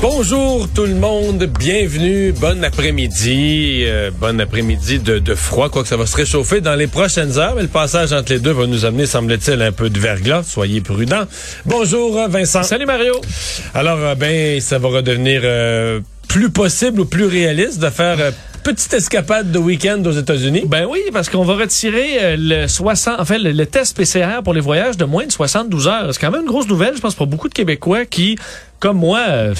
Bonjour tout le monde, bienvenue, bon après-midi, euh, bon après-midi de, de froid, quoique ça va se réchauffer dans les prochaines heures, mais le passage entre les deux va nous amener, semble-t-il, un peu de verglas, soyez prudents. Bonjour euh, Vincent. Salut Mario. Alors, euh, ben, ça va redevenir euh, plus possible ou plus réaliste de faire euh, petite escapade de week-end aux États-Unis? Ben oui, parce qu'on va retirer euh, le 60, en fait, le, le test PCR pour les voyages de moins de 72 heures. C'est quand même une grosse nouvelle, je pense, pour beaucoup de Québécois qui, comme moi, euh,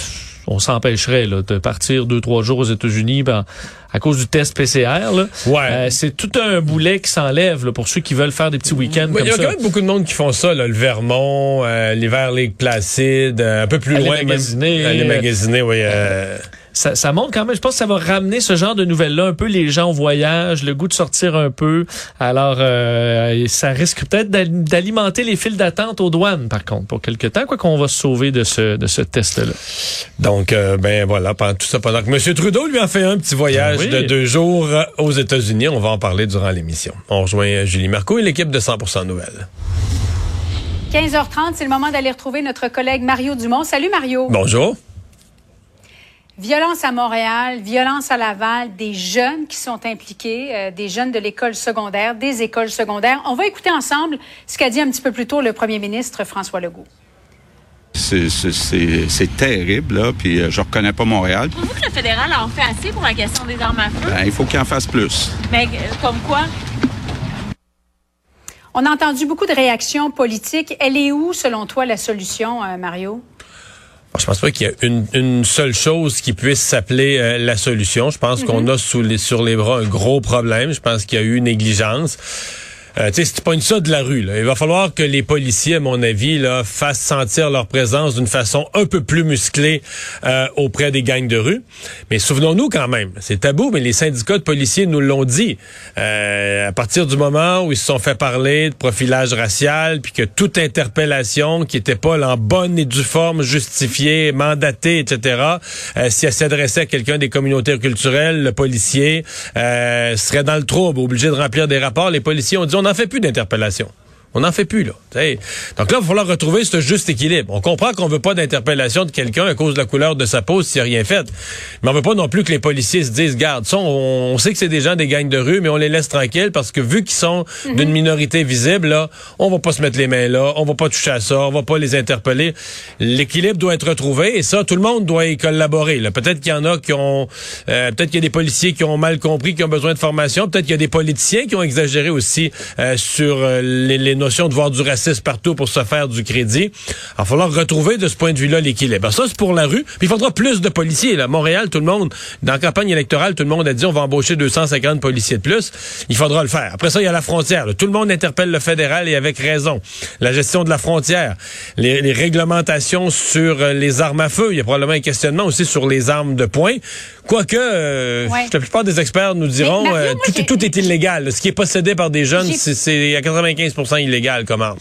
on s'empêcherait de partir deux, trois jours aux États-Unis ben, à cause du test PCR. Là. Ouais. Euh, c'est tout un boulet qui s'enlève pour ceux qui veulent faire des petits week-ends Ouais, Il y a ça. quand même beaucoup de monde qui font ça, là, le Vermont, euh, l'hiver Lake Placide, euh, un peu plus Aller loin. même. magasiner. Aller magasiner, oui. Ça, ça montre quand même, je pense que ça va ramener ce genre de nouvelles-là, un peu les gens au voyage, le goût de sortir un peu. Alors, euh, ça risque peut-être d'al- d'alimenter les files d'attente aux douanes, par contre, pour quelque temps, quoi qu'on va se sauver de ce, de ce test-là. Donc, euh, ben voilà, pendant tout ça, pendant que M. Trudeau lui a fait un petit voyage oui. de deux jours euh, aux États-Unis, on va en parler durant l'émission. On rejoint Julie Marco et l'équipe de 100% Nouvelles. 15h30, c'est le moment d'aller retrouver notre collègue Mario Dumont. Salut Mario. Bonjour. Violence à Montréal, violence à Laval, des jeunes qui sont impliqués, euh, des jeunes de l'école secondaire, des écoles secondaires. On va écouter ensemble ce qu'a dit un petit peu plus tôt le premier ministre François Legault. C'est- terrible, là, puis euh, je reconnais pas Montréal. Trouvez-vous que le fédéral en fait assez pour la question des armes à feu? Ben, il faut qu'il en fasse plus. Mais euh, comme quoi? On a entendu beaucoup de réactions politiques. Elle est où, selon toi, la solution, euh, Mario? Je pense pas qu'il y a une, une seule chose qui puisse s'appeler euh, la solution. Je pense qu'on a sous les, sur les bras un gros problème. Je pense qu'il y a eu une négligence. Euh, tu sais, si tu ça de la rue, là, il va falloir que les policiers, à mon avis, là, fassent sentir leur présence d'une façon un peu plus musclée euh, auprès des gangs de rue. Mais souvenons-nous quand même, c'est tabou, mais les syndicats de policiers nous l'ont dit. Euh, à partir du moment où ils se sont fait parler de profilage racial, puis que toute interpellation qui était pas en bonne et due forme, justifiée, mandatée, etc., euh, si elle s'adressait à quelqu'un des communautés culturelles, le policier euh, serait dans le trouble, obligé de remplir des rapports. Les policiers ont dit on n'en fait plus d'interpellation. On n'en fait plus, là. T'sais. Donc là, il va falloir retrouver ce juste équilibre. On comprend qu'on veut pas d'interpellation de quelqu'un à cause de la couleur de sa peau s'il n'a rien fait. Mais on veut pas non plus que les policiers se disent, garde, ça, on, on sait que c'est des gens des gangs de rue, mais on les laisse tranquilles parce que vu qu'ils sont d'une minorité visible, là, on va pas se mettre les mains là, on va pas toucher à ça, on va pas les interpeller. L'équilibre doit être retrouvé et ça, tout le monde doit y collaborer. Peut-être qu'il y en a qui ont, euh, peut-être qu'il y a des policiers qui ont mal compris, qui ont besoin de formation. Peut-être qu'il y a des politiciens qui ont exagéré aussi euh, sur euh, les, les notions de voir du racisme partout pour se faire du crédit. Il va falloir retrouver de ce point de vue-là l'équilibre. Ça, c'est pour la rue. Puis il faudra plus de policiers. Là. Montréal, tout le monde, dans la campagne électorale, tout le monde a dit on va embaucher 250 policiers de plus. Il faudra le faire. Après ça, il y a la frontière. là. Tout le monde interpelle le fédéral et avec raison. La gestion de la frontière, les, les réglementations sur euh, les armes à feu. Il y a probablement un questionnement aussi sur les armes de poing. Quoique, euh, Ouais. la plupart des experts nous diront Mario, euh, tout, est- tout est illégal. Ce qui est possédé par des jeunes, c'est à 95 illégal comme arme.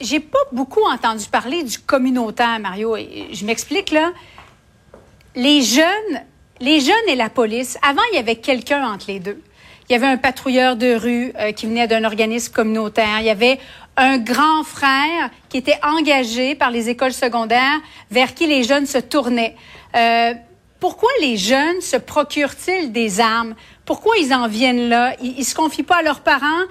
J'ai pas beaucoup entendu parler du communautaire, Mario. Je m'explique, là. Les jeunes, les jeunes et la police, avant, il y avait quelqu'un entre les deux. Il y avait un patrouilleur de rue euh, qui venait d'un organisme communautaire. Il y avait un grand frère qui était engagé par les écoles secondaires vers qui les jeunes se tournaient. Euh, pourquoi les jeunes se procurent-ils des armes? Pourquoi ils en viennent là? Ils, ils se confient pas à leurs parents?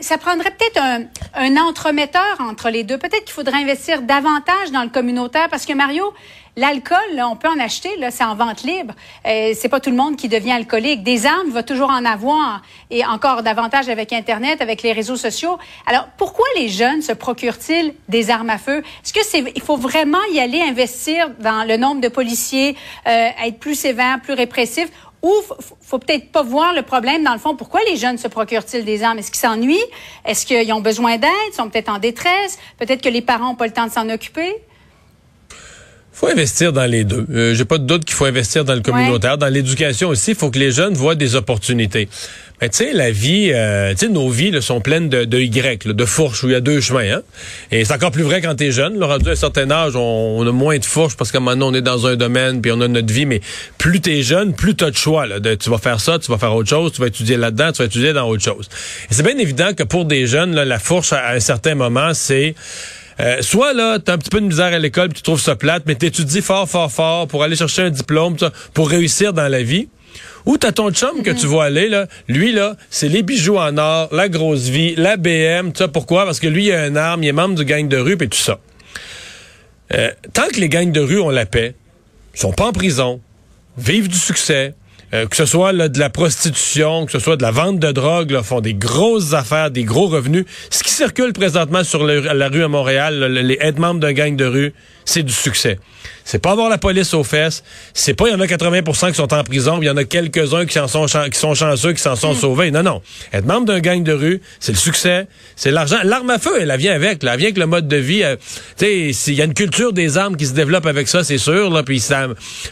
Ça prendrait peut-être un, un entremetteur entre les deux. Peut-être qu'il faudrait investir davantage dans le communautaire parce que Mario, l'alcool, on peut en acheter, c'est en vente libre. Euh, c'est pas tout le monde qui devient alcoolique. Des armes, il va toujours en avoir et encore davantage avec Internet, avec les réseaux sociaux. Alors, pourquoi les jeunes se procurent-ils des armes à feu? Est-ce que c'est, il faut vraiment y aller investir dans le nombre de policiers, euh, être plus sévère, plus répressif? Ou faut peut-être pas voir le problème dans le fond. Pourquoi les jeunes se procurent-ils des armes? Est-ce qu'ils s'ennuient? Est-ce qu'ils ont besoin d'aide? Ils sont peut-être en détresse? Peut-être que les parents n'ont pas le temps de s'en occuper? Faut investir dans les deux. Euh, J'ai pas de doute qu'il faut investir dans le communautaire, dans l'éducation aussi. Il faut que les jeunes voient des opportunités. Mais tu sais, la vie, euh, tu sais, nos vies là, sont pleines de, de Y, là, de fourches où il y a deux chemins. Hein? Et c'est encore plus vrai quand t'es jeune. Là, rendu à un certain âge, on, on a moins de fourches parce qu'à un moment donné, on est dans un domaine puis on a notre vie. Mais plus t'es jeune, plus t'as de choix. Là, de, tu vas faire ça, tu vas faire autre chose, tu vas étudier là-dedans, tu vas étudier dans autre chose. Et c'est bien évident que pour des jeunes, là, la fourche à, à un certain moment, c'est euh, soit là, t'as un petit peu de misère à l'école, tu trouves ça plate, mais t'étudies fort, fort, fort pour aller chercher un diplôme, pour réussir dans la vie. Ou t'as ton chum que tu vois aller, là. Lui, là, c'est les bijoux en or, la grosse vie, la BM, tout ça. Pourquoi? Parce que lui, il a une arme, il est membre du gang de rue, et tout ça. Euh, tant que les gangs de rue ont la paix, sont pas en prison, vivent du succès, euh, que ce soit de la prostitution, que ce soit de la vente de drogue, là, font des grosses affaires, des gros revenus. Ce qui circule présentement sur la rue à Montréal, les être membres d'un gang de rue, c'est du succès. C'est pas avoir la police aux fesses. C'est pas il y en a 80% qui sont en prison, il y en a quelques-uns qui en sont chan- qui sont chanceux, qui s'en sont sauvés. Non, non. Être membre d'un gang de rue, c'est le succès, c'est l'argent. L'arme à feu, elle, elle vient avec. Là. Elle vient avec le mode de vie. euh, tu sais, il y a une culture des armes qui se développe avec ça, c'est sûr. Là, puis ça,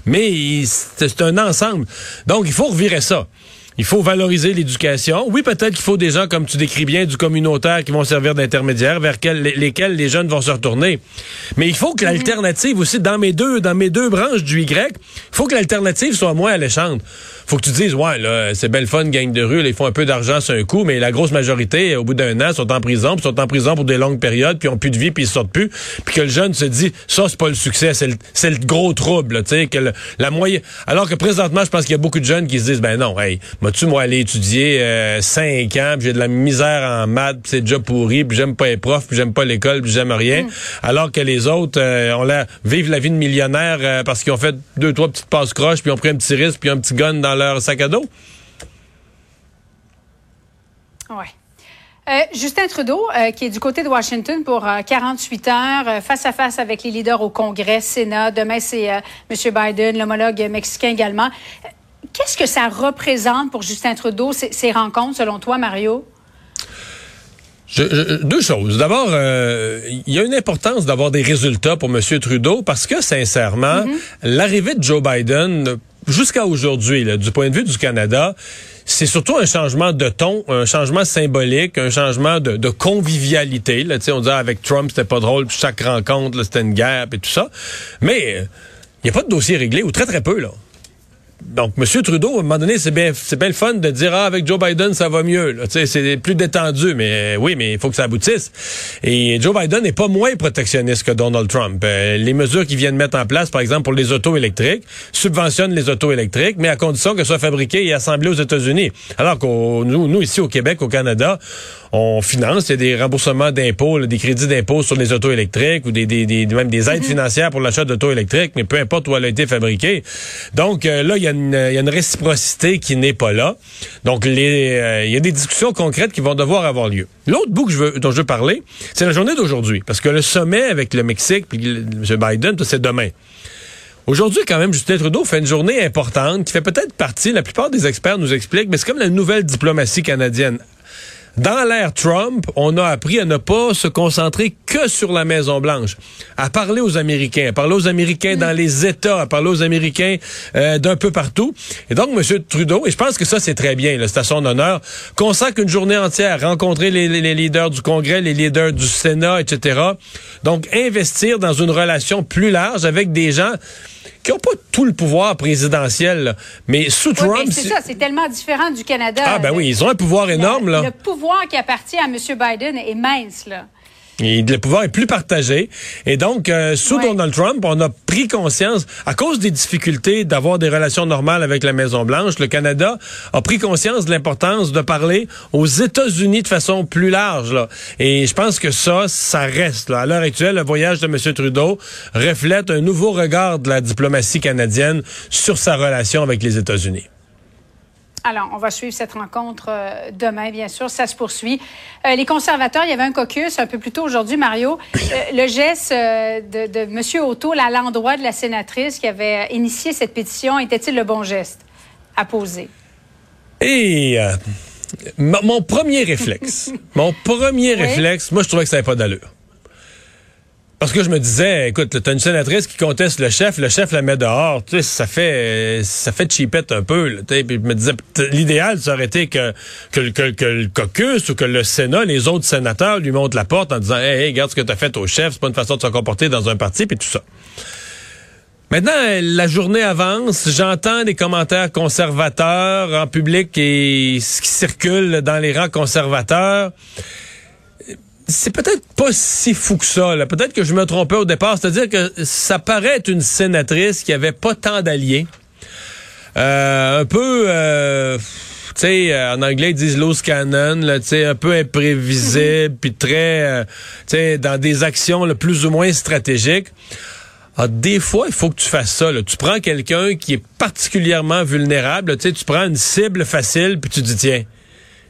mais c'est un ensemble. Donc, il faut revirer ça. Il faut valoriser l'éducation. Oui, peut-être qu'il faut des gens, comme tu décris bien, du communautaire qui vont servir d'intermédiaires vers quel- les- lesquels les jeunes vont se retourner. Mais il faut que l'alternative aussi, dans mes deux, dans mes deux branches du Y, il faut que l'alternative soit moins alléchante. Faut que tu dises, ouais, là, c'est belle fun, gang de rue, là, ils font un peu d'argent sur un coup, mais la grosse majorité, au bout d'un an, sont en prison, puis sont en prison pour des longues périodes, puis ont plus de vie, puis ils sortent plus. Puis que le jeune se dit, ça, c'est pas le succès, c'est le, c'est le gros trouble, tu sais, que le- la moyenne. Alors que présentement, je pense qu'il y a beaucoup de jeunes qui se disent, ben non, hey, m'as-tu, moi, aller étudier euh, cinq ans, puis j'ai de la misère en maths, puis c'est déjà pourri, puis j'aime pas les profs, puis j'aime pas l'école, puis j'aime rien. Alors que les autres, euh, on la, vivent la vie de millionnaire euh, parce qu'ils ont fait deux, trois petites passes croches, puis ont pris un petit risque, puis un petit gun dans leur sac à dos. Ouais. Euh, Justin Trudeau, euh, qui est du côté de Washington pour euh, 48 heures, euh, face à face avec les leaders au Congrès, Sénat. Demain, c'est euh, M. Biden, l'homologue mexicain également. Euh, Qu'est-ce que ça représente pour Justin Trudeau, ces, ces rencontres, selon toi, Mario? Je- je- deux choses. D'abord, euh, il y a une importance d'avoir des résultats pour M. Trudeau parce que, sincèrement, l'arrivée de Joe Biden, jusqu'à aujourd'hui, du point de vue du Canada, c'est surtout un changement de ton, un changement symbolique, un changement de, convivialité. Là, on disait avec Trump, c'était pas drôle, puis chaque rencontre, c'était une guerre, et tout ça. Mais euh, il n'y a pas de dossier réglé, ou très très peu, là. Donc, M. Trudeau, à un moment donné, c'est bien, c'est bien le fun de dire, ah, avec Joe Biden, ça va mieux. là. Tu sais, c'est plus détendu, mais euh, oui, mais il faut que ça aboutisse. Et Joe Biden n'est pas moins protectionniste que Donald Trump. Euh, les mesures qu'il vient de mettre en place, par exemple, pour les autos électriques, subventionnent les autos électriques, mais à condition que ce soit fabriqué et assemblé aux États-Unis. Alors que nous, nous, ici au Québec, au Canada, on finance, il y a des remboursements d'impôts, là, des crédits d'impôts sur les autos électriques ou des, des, des- même des aides financières pour l'achat d'autos électriques, mais peu importe où elle a été fabriquée. Donc euh, là, il y, a une- il y a une réciprocité qui n'est pas là. Donc euh, il y a des discussions concrètes qui vont devoir avoir lieu. L'autre bout dont je veux parler, c'est la journée d'aujourd'hui, parce que le sommet avec le Mexique puis M. Biden, c'est demain. Aujourd'hui, quand même, Justin Trudeau fait une journée importante qui fait peut-être partie, la plupart des experts nous expliquent, mais c'est comme la nouvelle diplomatie canadienne. Dans l'ère Trump, on a appris à ne pas se concentrer que sur la Maison Blanche, à parler aux Américains, à parler aux Américains dans les États, à parler aux Américains euh, d'un peu partout. Et donc, M. Trudeau, et je pense que ça c'est très bien, c'est à son honneur, consacre une journée entière à rencontrer les leaders du Congrès, les leaders du Sénat, etc. Donc, investir dans une relation plus large avec des gens qui n'ont pas tout le pouvoir présidentiel, là. mais sous Oui, Trump, c'est ça, c'est tellement différent du Canada. ah ben Le- oui, ils ont un pouvoir énorme là. Le pouvoir qui appartient à M. Biden est mince, là. Et le pouvoir est plus partagé. Et donc, euh, sous Ouais. Donald Trump, on a pris conscience, à cause des difficultés d'avoir des relations normales avec la Maison-Blanche, le Canada a pris conscience de l'importance de parler aux États-Unis de façon plus large. Là. Et je pense que ça, ça reste. Là. À l'heure actuelle, le voyage de M. Trudeau reflète un nouveau regard de la diplomatie canadienne sur sa relation avec les États-Unis. Alors, on va suivre cette rencontre euh, demain, bien sûr. Ça se poursuit. Euh, les conservateurs, il y avait un caucus un peu plus tôt aujourd'hui, Mario. Euh, le geste de, de M. O'Toole à l'endroit de la sénatrice qui avait initié cette pétition, était-il le bon geste à poser? Et mon premier réflexe, mon premier Oui. réflexe, moi je trouvais que ça n'avait pas d'allure. Parce que je me disais, écoute, t'as une sénatrice qui conteste le chef, le chef la met dehors, tu sais, ça fait, ça fait cheapette un peu, là, puis je me disais, l'idéal, ça aurait été que, que, que, que le caucus ou que le Sénat, les autres sénateurs lui montrent la porte en disant, hey, hey, regarde ce que t'as fait au chef, c'est pas une façon de se comporter dans un parti, puis tout ça. Maintenant, la journée avance, j'entends des commentaires conservateurs en public et ce qui circule dans les rangs conservateurs c'est peut-être pas si fou que ça. Peut-être que je me trompais au départ. C'est-à-dire que ça paraît être une sénatrice qui avait pas tant d'alliés. Euh, un peu, euh, tu sais, euh, en anglais ils disent loose cannon, tu sais, un peu imprévisible, puis très, euh, tu sais, dans des actions là, plus ou moins stratégiques. Ah, des fois, il faut que tu fasses ça. là. Tu prends quelqu'un qui est particulièrement vulnérable, tu tu prends une cible facile, puis tu dis tiens.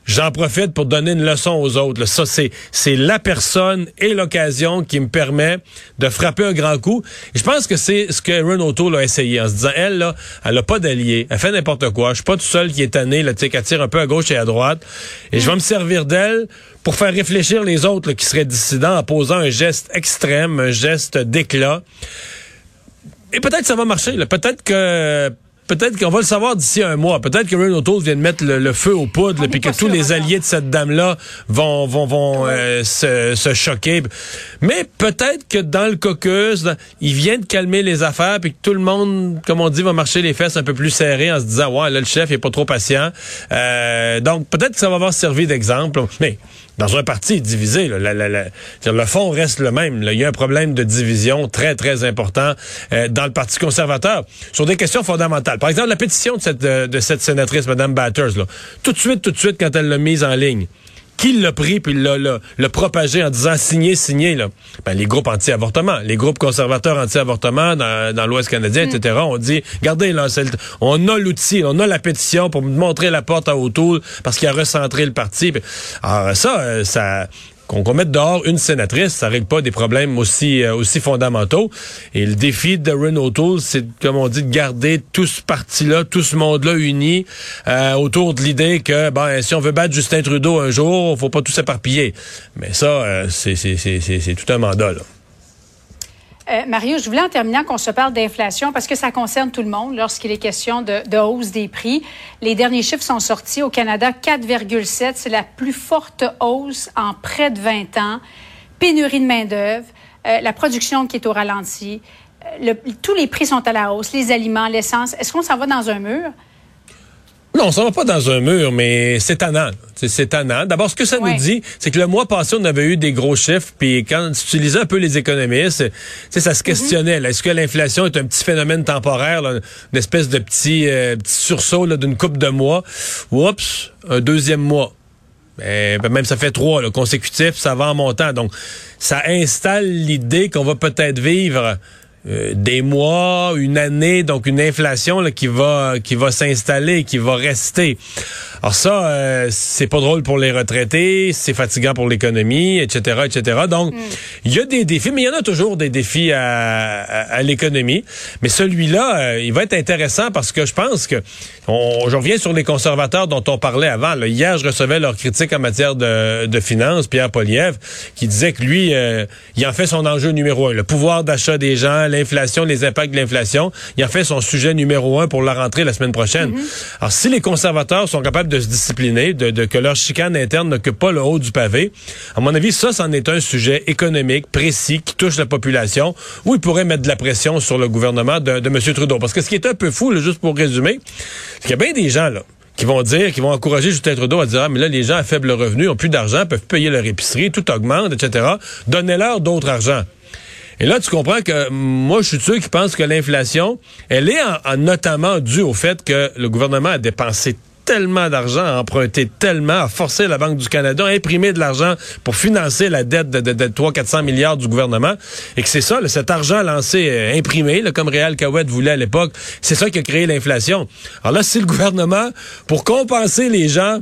J'en profite pour donner une leçon aux autres. Ça, c'est, c'est la personne et l'occasion qui me permet de frapper un grand coup. Je pense que c'est ce que Erin O'Toole a essayé en se disant, elle, là, elle a pas d'allié. Elle fait n'importe quoi. Je suis pas tout seul qui est tanné, là, tu sais, qui tire un peu à gauche et à droite. Et je vais me servir d'elle pour faire réfléchir les autres qui seraient dissidents en posant un geste extrême, un geste d'éclat. Et peut-être ça va marcher. Peut-être que peut-être qu'on va le savoir d'ici un mois. Peut-être que Ray O'Toole vient de mettre le, le feu aux poudres, On puis que tous les encore. alliés de cette dame-là vont vont vont euh, se, se choquer. Mais peut-être que dans le caucus, dans- il vient de calmer les affaires, puis que tout le monde, comme on dit, va marcher les fesses un peu plus serrées en se disant ouais là le chef il est pas trop patient. Euh, donc peut-être que ça va avoir servi d'exemple. Mais dans un parti divisé, là, la- la- le fond reste le même. là. Il y a un problème de division très, très important euh, dans le Parti conservateur sur des questions fondamentales. Par exemple, la pétition de cette, euh, de cette sénatrice, Mme Batters, là, tout de suite, tout de suite, quand elle l'a mise en ligne, qui l'a pris puis l'a, l'a, l'a propagé en disant signé, signé, là? Ben, les groupes anti-avortement, les groupes conservateurs anti-avortement dans, dans l'Ouest canadien, etc. On dit, regardez, là, c'est le- on a l'outil, on a la pétition pour montrer la porte à O'Toole parce qu'il a recentré le parti. Alors, ça, euh, ça, qu'on qu'on mette dehors une sénatrice, ça règle pas des problèmes aussi euh, aussi fondamentaux. Et le défi de Ren O'Toole, c'est, comme on dit, de garder tout ce parti-là, tout ce monde-là uni euh, autour de l'idée que, ben, si on veut battre Justin Trudeau un jour, faut pas tout s'éparpiller. Mais ça, euh, c'est c'est- c'est- c'est- c'est tout un mandat. Euh, Mario, je voulais en terminant qu'on se parle d'inflation parce que ça concerne tout le monde lorsqu'il est question de, hausse des prix. Les derniers chiffres sont sortis au Canada, 4,7. C'est la plus forte hausse en près de 20 ans. Pénurie de main-d'œuvre, euh, la production qui est au ralenti. Euh, tous les prix sont à la hausse, les aliments, l'essence. Est-ce qu'on s'en va dans un mur? Non, on s'en va pas dans un mur, mais c'est tannant. C'est- tannant. D'abord, ce que ça Ouais. nous dit, c'est que le mois passé, on avait eu des gros chiffres, puis quand tu lisais un peu les économistes, ça se questionnait. là. Est-ce que l'inflation est un petit phénomène temporaire, là, une espèce de petit, euh, petit sursaut d'une coupe de mois? Oups, un deuxième mois. Ben, ben, même ça fait trois là, consécutifs, ça va en montant. Donc, ça installe l'idée qu'on va peut-être vivre euh, des mois, une année, donc une inflation qui va qui va s'installer, qui va rester. Alors ça, euh, c'est pas drôle pour les retraités, c'est fatigant pour l'économie, etc., etc. Donc, il y a des défis, mais il y en a toujours des défis à, à, à l'économie. Mais celui-là, euh, il va être intéressant parce que je pense que, on, je reviens sur les conservateurs dont on parlait avant. là. Hier, je recevais leur critique en matière de, de finances, Pierre Poliev, qui disait que lui, euh, il en fait son enjeu numéro un. Le pouvoir d'achat des gens, l'inflation, les impacts de l'inflation, il en fait son sujet numéro un pour la rentrée la semaine prochaine. Alors, si les conservateurs sont capables de se discipliner, de, de que leur chicane interne n'occupe pas le haut du pavé, à mon avis, ça, c'en est un sujet économique précis qui touche la population, où il pourrait mettre de la pression sur le gouvernement de, de M. Trudeau. Parce que ce qui est un peu fou, juste pour résumer, c'est qu'il y a bien des gens, là, qui vont dire, qui vont encourager Justin Trudeau à dire, ah, mais là, les gens à faible revenu ont plus d'argent, peuvent payer leur épicerie, tout augmente, etc. Donnez-leur d'autres argent. Et là, tu comprends que moi, je suis de ceux qui pensent que l'inflation, elle est en notamment due au fait que le gouvernement a dépensé tellement d'argent, emprunté tellement, a forcé la Banque du Canada à imprimer de l'argent pour financer la dette de, de, de 300-400 milliards du gouvernement. Et que c'est ça, cet argent lancé, euh, imprimé, là, comme Réal Cahouette voulait à l'époque, c'est ça qui a créé l'inflation. Alors là, si le gouvernement, pour compenser les gens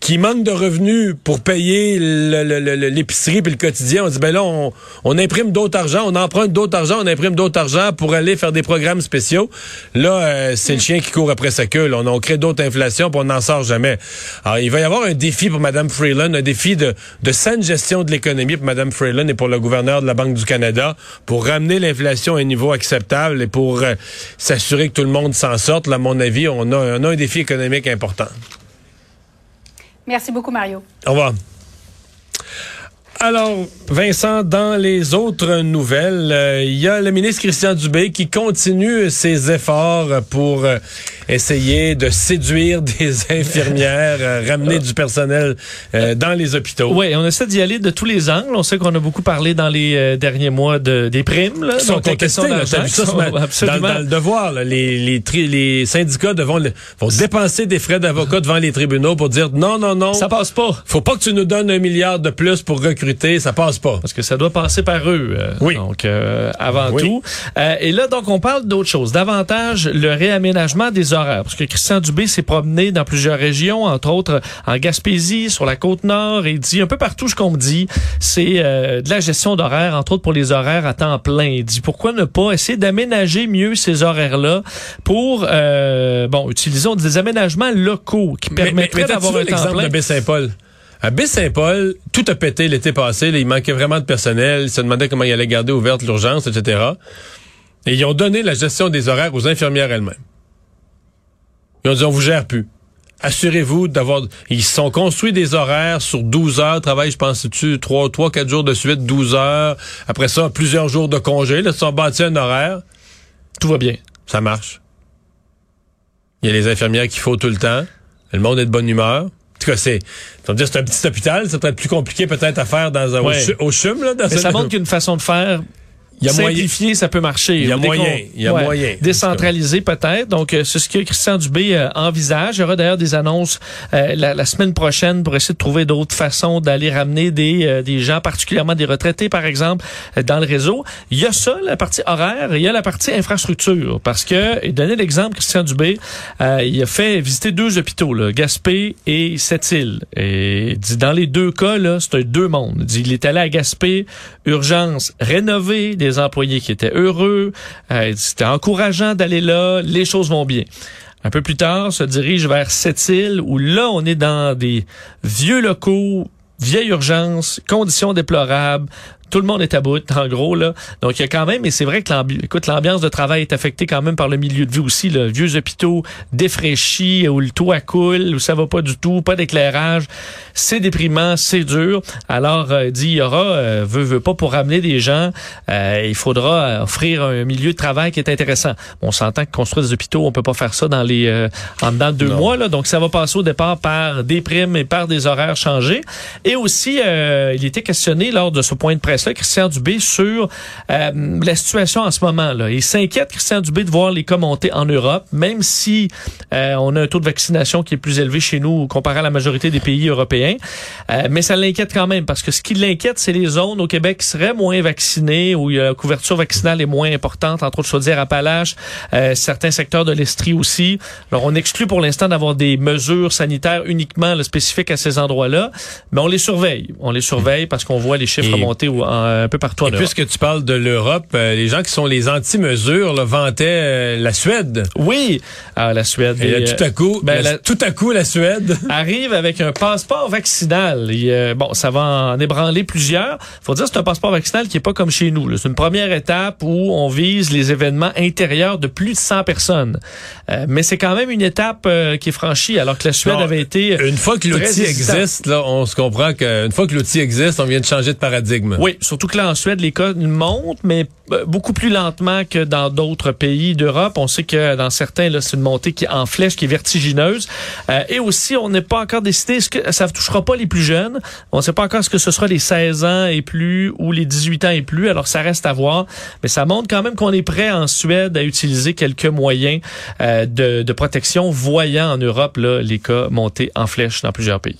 qui manquent de revenus pour payer l'épicerie puis le quotidien, on dit ben là on, imprime d'autres argent, on emprunte d'autres argent, on imprime d'autres argent pour aller faire des programmes spéciaux. Là, euh, c'est le chien qui court après sa queue. On, crée d'autres inflations, puis on n'en sort jamais. Alors, il va y avoir un défi pour Mme Freeland, un défi de, saine gestion de l'économie pour Mme Freeland et pour le gouverneur de la Banque du Canada pour ramener l'inflation à un niveau acceptable et pour euh, s'assurer que tout le monde s'en sorte. Là, à mon avis, on a, on a un défi économique important. Merci beaucoup, Mario. Au revoir. Alors, Vincent, dans les autres nouvelles, euh, il y a le ministre Christian Dubé qui continue ses efforts pour euh, essayer de séduire des infirmières, euh, ramener du personnel euh, dans les hôpitaux. Oui, on essaie d'y aller de tous les angles. On sait qu'on a beaucoup parlé dans les euh, derniers mois de, des primes. Là, Qui sont contestés, là, ça dans, dans le devoir. là, les, les, tri- les syndicats devront, vont dépenser des frais d'avocat devant les tribunaux pour dire non, non, non, Ça passe pas. faut pas que tu nous donnes un milliard de plus pour recruter, ça passe pas. Parce que ça doit passer par eux. euh, Oui. Donc, avant Oui. tout. Et là, donc, on parle d'autre chose. Davantage le réaménagement des horaires. Parce que Christian Dubé s'est promené dans plusieurs régions, entre autres en Gaspésie, sur la côte nord, et il dit un peu partout ce qu'on me dit, c'est euh, de la gestion d'horaires, entre autres pour les horaires à temps plein. Il dit pourquoi ne pas essayer d'aménager mieux ces horaires-là pour, euh, bon, utilisons des aménagements locaux qui permettraient d'avoir un temps plein? de Baie-Saint-Paul? À Baie-Saint-Paul, tout a pété l'été passé. là, il manquait vraiment de personnel. Ils se demandaient comment ils allaient garder ouverte l'urgence, etc. Et ils ont donné la gestion des horaires aux infirmières elles-mêmes. Ils ont dit, on vous gère plus. Assurez-vous d'avoir... Ils se sont construits des horaires sur 12 heures. Travail, je pense, tu 3, 3, 4 jours de suite, 12 heures. Après ça, plusieurs jours de congé. Là, ils sont bâtis un horaire. Tout va bien. Ça marche. Il y a les infirmières qu'il faut tout le temps. Le monde est de bonne humeur. En tout cas, c'est, dire, c'est un petit hôpital. C'est peut-être plus compliqué peut-être à faire dans un, au au, CHUM, là. Dans Mais ça montre qu'une façon de faire y a moyen. ça peut marcher. Il y a moyen, il y a moyen. Décentralisé peut-être. Donc, euh, c'est ce que Christian Dubé euh, envisage. Il y aura d'ailleurs des annonces euh, la, la semaine prochaine pour essayer de trouver d'autres façons d'aller ramener des, euh, des gens, particulièrement des retraités, par exemple, euh, dans le réseau. Il y a ça, la partie horaire, et il y a la partie infrastructure. Parce que, et donner l'exemple, Christian Dubé, euh, il a fait visiter deux hôpitaux, là, Gaspé et Sept-Îles. Et il dit, dans les deux cas, là, c'est deux mondes. Il dit, il est allé à Gaspé, urgence rénovée, des employés qui étaient heureux. Euh, c'était encourageant d'aller là, les choses vont bien. Un peu plus tard, se dirige vers Sept-Îles, où là, on est dans des vieux locaux, vieille urgence, conditions déplorables. Tout le monde est à bout, en gros, là. Donc, il y a quand même, et c'est vrai que l'ambiance de travail est affectée quand même par le milieu de vie aussi, là. Vieux hôpitaux défraîchis, où le toit coule, où ça va pas du tout, pas d'éclairage. C'est déprimant, c'est dur. Alors, euh, il dit, il y aura, euh, veut, veut pas pour ramener des gens, euh, il faudra euh, offrir un milieu de travail qui est intéressant. On s'entend que construire des hôpitaux, on peut pas faire ça dans les, euh, en dedans de deux Non. mois, là. Donc, ça va passer au départ par des primes et par des horaires changés. Et aussi, euh, il était questionné lors de ce point de presse-là, Christian Dubé, sur euh, la situation en ce moment. Là. Il s'inquiète, Christian Dubé, de voir les cas monter en Europe, même si euh, on a un taux de vaccination qui est plus élevé chez nous comparé à la majorité des pays européens. Euh, mais ça l'inquiète quand même, parce que ce qui l'inquiète, c'est les zones au Québec qui seraient moins vaccinées, où la couverture vaccinale est moins importante, entre autres Chaudière-Appalaches, euh, certains secteurs de l'Estrie aussi. Alors, on exclut pour l'instant d'avoir des mesures sanitaires uniquement là, spécifiques à ces endroits-là, mais on les surveille. On les surveille parce qu'on voit les chiffres Et- monter au- en- un peu partout en Et Europe. puisque tu parles de l'Europe, euh, les gens qui sont les anti-mesures vantaient euh, la Suède. Oui, ah, la Suède. Et là, Et, tout à coup, ben, la- la- tout à coup, la Suède. arrive avec un passeport vaccinal. Et, euh, bon, ça va en ébranler plusieurs. Faut dire que c'est un passeport vaccinal qui est pas comme chez nous. C'est une première étape où on vise les événements intérieurs de plus de 100 personnes. Euh, mais c'est quand même une étape euh, qui est franchie, alors que la Suède Non, avait été... Une fois que l'outil existe, là, on se comprend qu'une fois que l'outil existe, on vient de changer de paradigme. Oui, surtout que là, en Suède, les cas montent, mais euh, beaucoup plus lentement que dans d'autres pays d'Europe. On sait que dans certains, c'est une montée qui est en flèche, qui est vertigineuse. Euh, et aussi, on n'est pas encore décidé, ce que ça ne touchera pas les plus jeunes? On ne sait pas encore ce que ce sera les 16 ans et plus ou les 18 ans et plus. Alors, ça reste à voir. Mais ça montre quand même qu'on est prêt en Suède à utiliser quelques moyens euh, de, de protection, voyant en Europe là, les cas monter en flèche dans plusieurs pays.